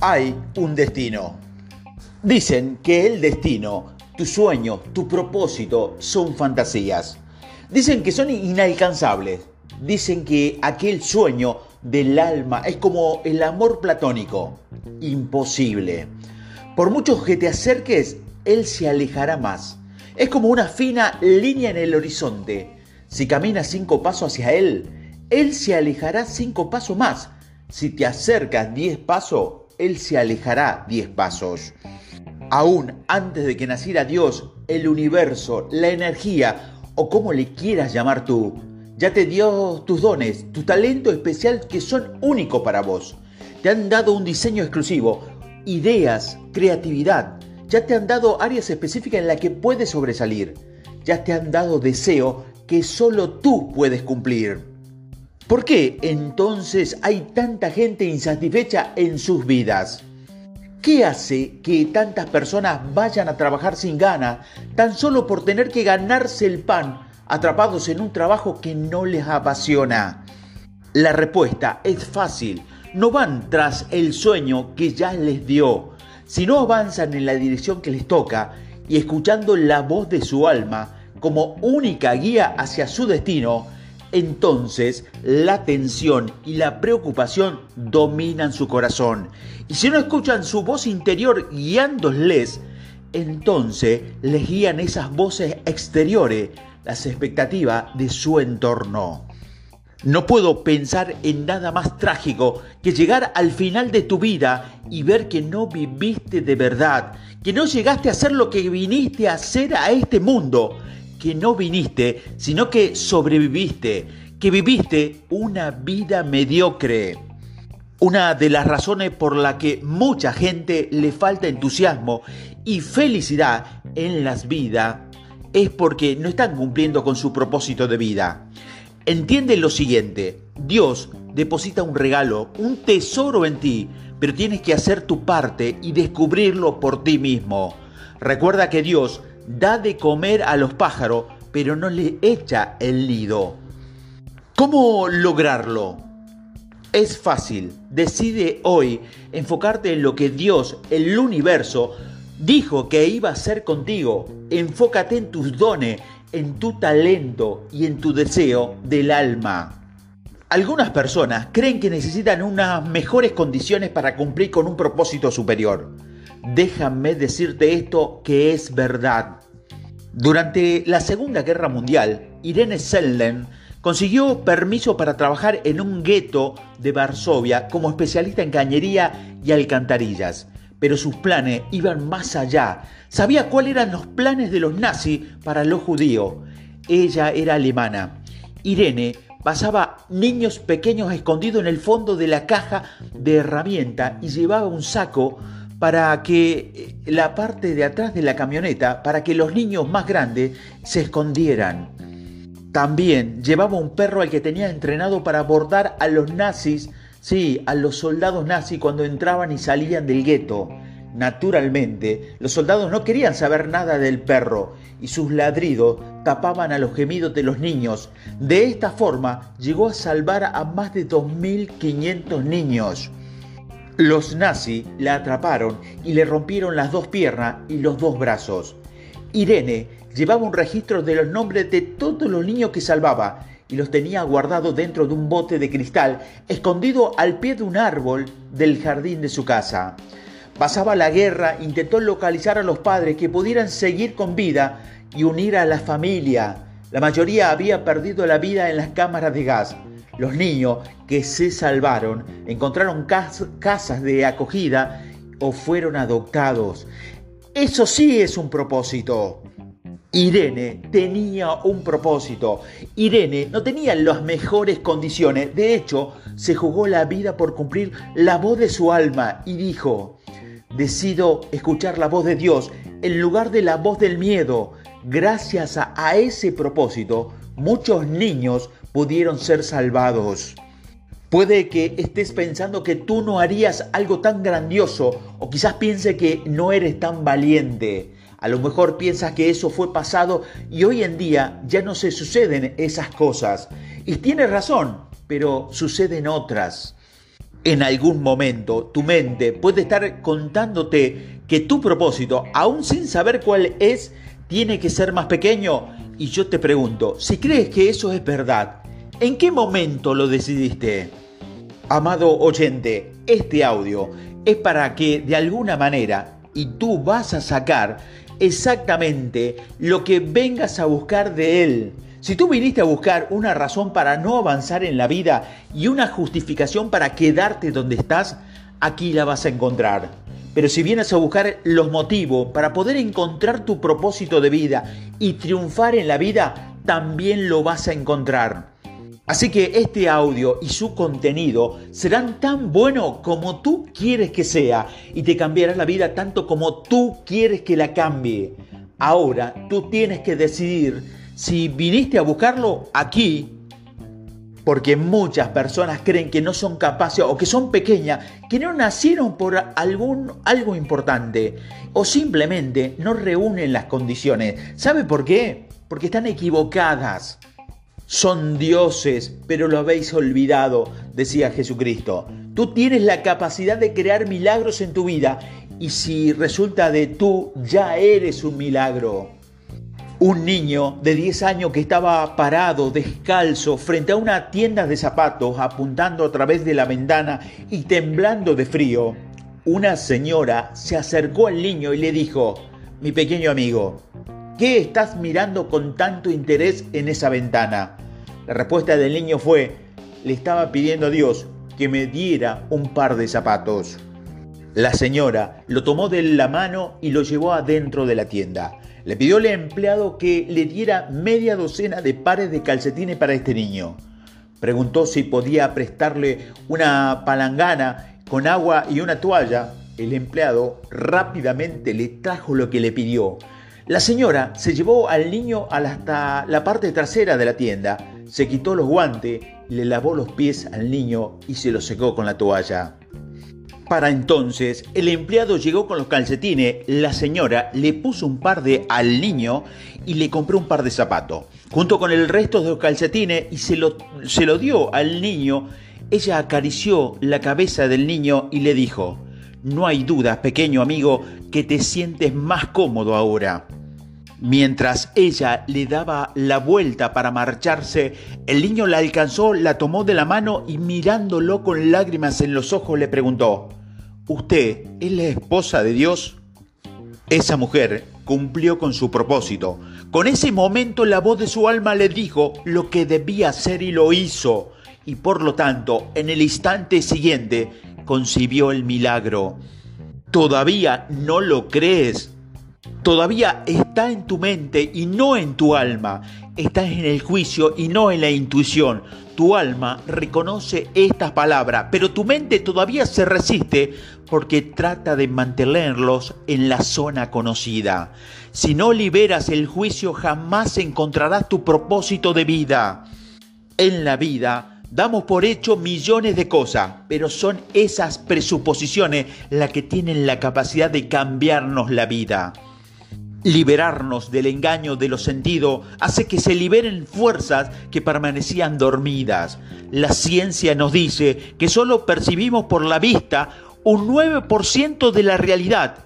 hay un destino. Dicen que el destino, tu sueño, tu propósito son fantasías. Dicen que son inalcanzables. Dicen que aquel sueño del alma es como el amor platónico. Imposible. Por mucho que te acerques, él se alejará más. Es como una fina línea en el horizonte. Si caminas cinco pasos hacia él, él se alejará cinco pasos más. Si te acercas diez pasos, él se alejará diez pasos. Aún antes de que naciera Dios, el universo, la energía o como le quieras llamar tú, ya te dio tus dones, tu talento especial que son únicos para vos. Te han dado un diseño exclusivo, ideas, creatividad. Ya te han dado áreas específicas en las que puedes sobresalir. Ya te han dado deseo que solo tú puedes cumplir. ¿Por qué entonces hay tanta gente insatisfecha en sus vidas? ¿Qué hace que tantas personas vayan a trabajar sin ganas tan solo por tener que ganarse el pan atrapados en un trabajo que no les apasiona? La respuesta es fácil. No van tras el sueño que ya les dio, sino avanzan en la dirección que les toca y escuchando la voz de su alma como única guía hacia su destino, entonces la tensión y la preocupación dominan su corazón. Y si no escuchan su voz interior guiándoles, entonces les guían esas voces exteriores, las expectativas de su entorno. No puedo pensar en nada más trágico que llegar al final de tu vida y ver que no viviste de verdad, que no llegaste a hacer lo que viniste a hacer a este mundo que no viniste, sino que sobreviviste, que viviste una vida mediocre. Una de las razones por la que mucha gente le falta entusiasmo y felicidad en las vidas es porque no están cumpliendo con su propósito de vida. Entiende lo siguiente, Dios deposita un regalo, un tesoro en ti, pero tienes que hacer tu parte y descubrirlo por ti mismo. Recuerda que Dios da de comer a los pájaros, pero no le echa el nido. ¿Cómo lograrlo? Es fácil. Decide hoy enfocarte en lo que Dios, el universo, dijo que iba a hacer contigo. Enfócate en tus dones, en tu talento y en tu deseo del alma. Algunas personas creen que necesitan unas mejores condiciones para cumplir con un propósito superior. Déjame decirte esto que es verdad. Durante la Segunda Guerra Mundial, Irene Selden consiguió permiso para trabajar en un gueto de Varsovia como especialista en cañería y alcantarillas. Pero sus planes iban más allá. Sabía cuáles eran los planes de los nazis para los judíos. Ella era alemana. Irene pasaba niños pequeños escondidos en el fondo de la caja de herramienta y llevaba un saco para que eh, la parte de atrás de la camioneta, para que los niños más grandes se escondieran. También llevaba un perro al que tenía entrenado para abordar a los nazis, sí, a los soldados nazis cuando entraban y salían del gueto. Naturalmente, los soldados no querían saber nada del perro y sus ladridos tapaban a los gemidos de los niños. De esta forma llegó a salvar a más de 2.500 niños. Los nazis la atraparon y le rompieron las dos piernas y los dos brazos. Irene llevaba un registro de los nombres de todos los niños que salvaba y los tenía guardados dentro de un bote de cristal escondido al pie de un árbol del jardín de su casa. Pasaba la guerra, intentó localizar a los padres que pudieran seguir con vida y unir a la familia. La mayoría había perdido la vida en las cámaras de gas. Los niños que se salvaron encontraron casas de acogida o fueron adoptados. Eso sí es un propósito. Irene tenía un propósito. Irene no tenía las mejores condiciones. De hecho, se jugó la vida por cumplir la voz de su alma y dijo, decido escuchar la voz de Dios en lugar de la voz del miedo. Gracias a, ese propósito, muchos niños pudieron ser salvados. Puede que estés pensando que tú no harías algo tan grandioso o quizás piense que no eres tan valiente. A lo mejor piensas que eso fue pasado y hoy en día ya no se suceden esas cosas. Y tienes razón, pero suceden otras. En algún momento tu mente puede estar contándote que tu propósito, aún sin saber cuál es, tiene que ser más pequeño. Y yo te pregunto, si crees que eso es verdad, ¿en qué momento lo decidiste? Amado oyente, este audio es para que de alguna manera, y tú vas a sacar exactamente lo que vengas a buscar de él. Si tú viniste a buscar una razón para no avanzar en la vida y una justificación para quedarte donde estás, aquí la vas a encontrar. Pero si vienes a buscar los motivos para poder encontrar tu propósito de vida y triunfar en la vida, también lo vas a encontrar. Así que este audio y su contenido serán tan buenos como tú quieres que sea y te cambiará la vida tanto como tú quieres que la cambie. Ahora tú tienes que decidir si viniste a buscarlo aquí, porque muchas personas creen que no son capaces o que son pequeñas, que no nacieron por algún, algo importante o simplemente no reúnen las condiciones. ¿Sabe por qué? Porque están equivocadas. Son dioses, pero lo habéis olvidado, decía Jesucristo. Tú tienes la capacidad de crear milagros en tu vida y si resulta de tú, ya eres un milagro. Un niño de 10 años que estaba parado, descalzo, frente a una tienda de zapatos, apuntando a través de la ventana y temblando de frío, una señora se acercó al niño y le dijo, mi pequeño amigo, ¿qué estás mirando con tanto interés en esa ventana? La respuesta del niño fue, le estaba pidiendo a Dios que me diera un par de zapatos. La señora lo tomó de la mano y lo llevó adentro de la tienda. Le pidió al empleado que le diera media docena de pares de calcetines para este niño. Preguntó si podía prestarle una palangana con agua y una toalla. El empleado rápidamente le trajo lo que le pidió. La señora se llevó al niño hasta la parte trasera de la tienda, se quitó los guantes, le lavó los pies al niño y se los secó con la toalla. Para entonces, el empleado llegó con los calcetines, la señora le puso un par de al niño y le compró un par de zapatos, junto con el resto de los calcetines y se lo, se lo dio al niño. Ella acarició la cabeza del niño y le dijo, no hay duda, pequeño amigo, que te sientes más cómodo ahora. Mientras ella le daba la vuelta para marcharse, el niño la alcanzó, la tomó de la mano y mirándolo con lágrimas en los ojos le preguntó, ¿Usted es la esposa de Dios? Esa mujer cumplió con su propósito. Con ese momento la voz de su alma le dijo lo que debía hacer y lo hizo. Y por lo tanto, en el instante siguiente, concibió el milagro. ¿Todavía no lo crees? Todavía está en tu mente y no en tu alma. Estás en el juicio y no en la intuición. Tu alma reconoce estas palabras, pero tu mente todavía se resiste porque trata de mantenerlos en la zona conocida. Si no liberas el juicio, jamás encontrarás tu propósito de vida. En la vida damos por hecho millones de cosas, pero son esas presuposiciones las que tienen la capacidad de cambiarnos la vida. Liberarnos del engaño de los sentidos hace que se liberen fuerzas que permanecían dormidas. La ciencia nos dice que solo percibimos por la vista un 9% de la realidad.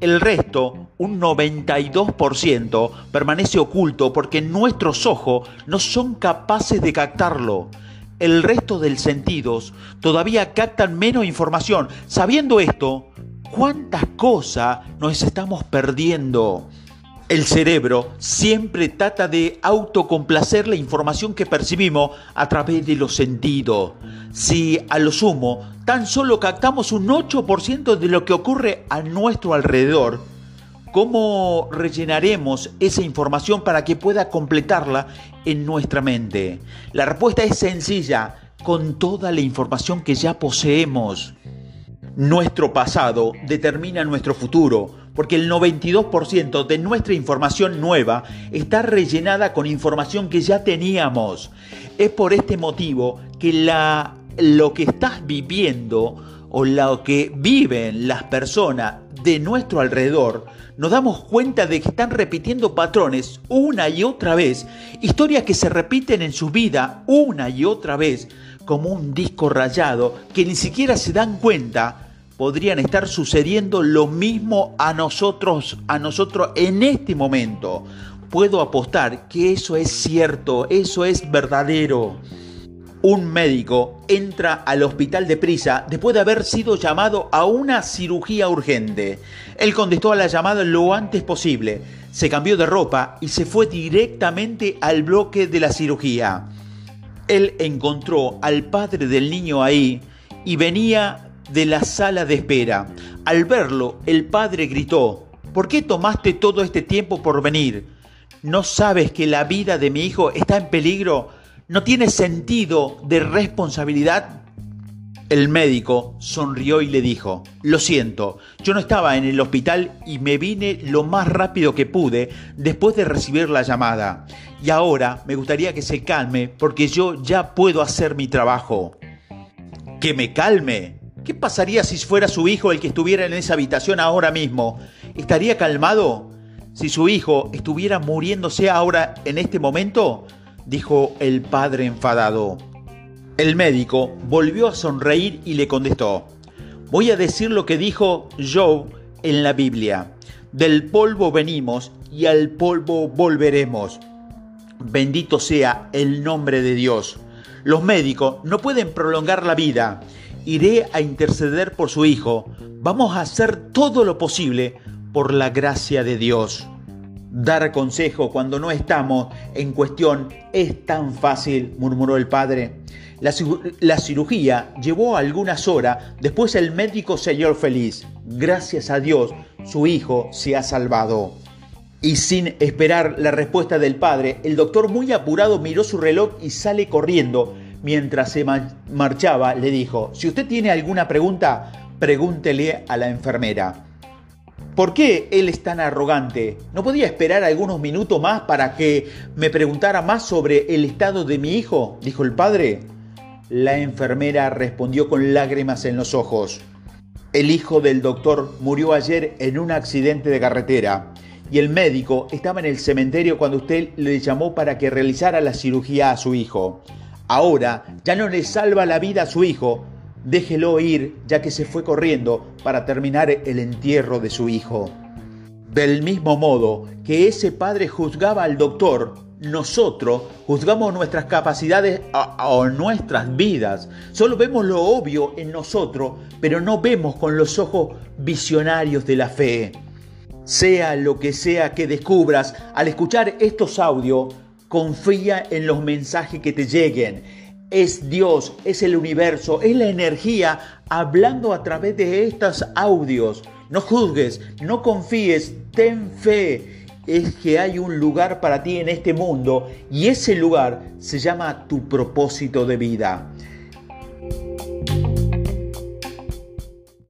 El resto, un 92%, permanece oculto porque nuestros ojos no son capaces de captarlo. El resto de sentidos todavía captan menos información. Sabiendo esto, cuántas cosas nos estamos perdiendo. El cerebro siempre trata de autocomplacer la información que percibimos a través de los sentidos. Si a lo sumo tan solo captamos un 8% de lo que ocurre a nuestro alrededor, ¿cómo rellenaremos esa información para que pueda completarla en nuestra mente? La respuesta es sencilla, con toda la información que ya poseemos. Nuestro pasado determina nuestro futuro, porque el 92% de nuestra información nueva está rellenada con información que ya teníamos. Es por este motivo que la, lo que estás viviendo o lo que viven las personas de nuestro alrededor, nos damos cuenta de que están repitiendo patrones una y otra vez, historias que se repiten en su vida una y otra vez, como un disco rayado que ni siquiera se dan cuenta podrían estar sucediendo lo mismo a nosotros, a nosotros en este momento. Puedo apostar que eso es cierto, eso es verdadero. Un médico entra al hospital de prisa después de haber sido llamado a una cirugía urgente. Él contestó a la llamada lo antes posible, se cambió de ropa y se fue directamente al bloque de la cirugía. Él encontró al padre del niño ahí y venía de la sala de espera. Al verlo, el padre gritó, ¿por qué tomaste todo este tiempo por venir? ¿No sabes que la vida de mi hijo está en peligro? ¿No tiene sentido de responsabilidad? El médico sonrió y le dijo, lo siento, yo no estaba en el hospital y me vine lo más rápido que pude después de recibir la llamada. Y ahora me gustaría que se calme porque yo ya puedo hacer mi trabajo. ¿Que me calme? ¿Qué pasaría si fuera su hijo el que estuviera en esa habitación ahora mismo? ¿Estaría calmado? Si su hijo estuviera muriéndose ahora en este momento, dijo el padre enfadado. El médico volvió a sonreír y le contestó, voy a decir lo que dijo Job en la Biblia. Del polvo venimos y al polvo volveremos. Bendito sea el nombre de Dios. Los médicos no pueden prolongar la vida. Iré a interceder por su hijo. Vamos a hacer todo lo posible por la gracia de Dios. Dar consejo cuando no estamos en cuestión es tan fácil, murmuró el padre. La, cirugía llevó algunas horas, después el médico se feliz. Gracias a Dios, su hijo se ha salvado. Y sin esperar la respuesta del padre, el doctor muy apurado miró su reloj y sale corriendo. Mientras se marchaba, le dijo, si usted tiene alguna pregunta, pregúntele a la enfermera. ¿Por qué él es tan arrogante? ¿No podía esperar algunos minutos más para que me preguntara más sobre el estado de mi hijo? dijo el padre. La enfermera respondió con lágrimas en los ojos. El hijo del doctor murió ayer en un accidente de carretera y el médico estaba en el cementerio cuando usted le llamó para que realizara la cirugía a su hijo. Ahora ya no le salva la vida a su hijo, déjelo ir ya que se fue corriendo para terminar el entierro de su hijo. Del mismo modo que ese padre juzgaba al doctor, nosotros juzgamos nuestras capacidades o nuestras vidas. Solo vemos lo obvio en nosotros, pero no vemos con los ojos visionarios de la fe. Sea lo que sea que descubras al escuchar estos audios, confía en los mensajes que te lleguen es Dios, es el universo, es la energía hablando a través de estos audios. No juzgues, no confíes, ten fe. Es que hay un lugar para ti en este mundo y ese lugar se llama tu propósito de vida.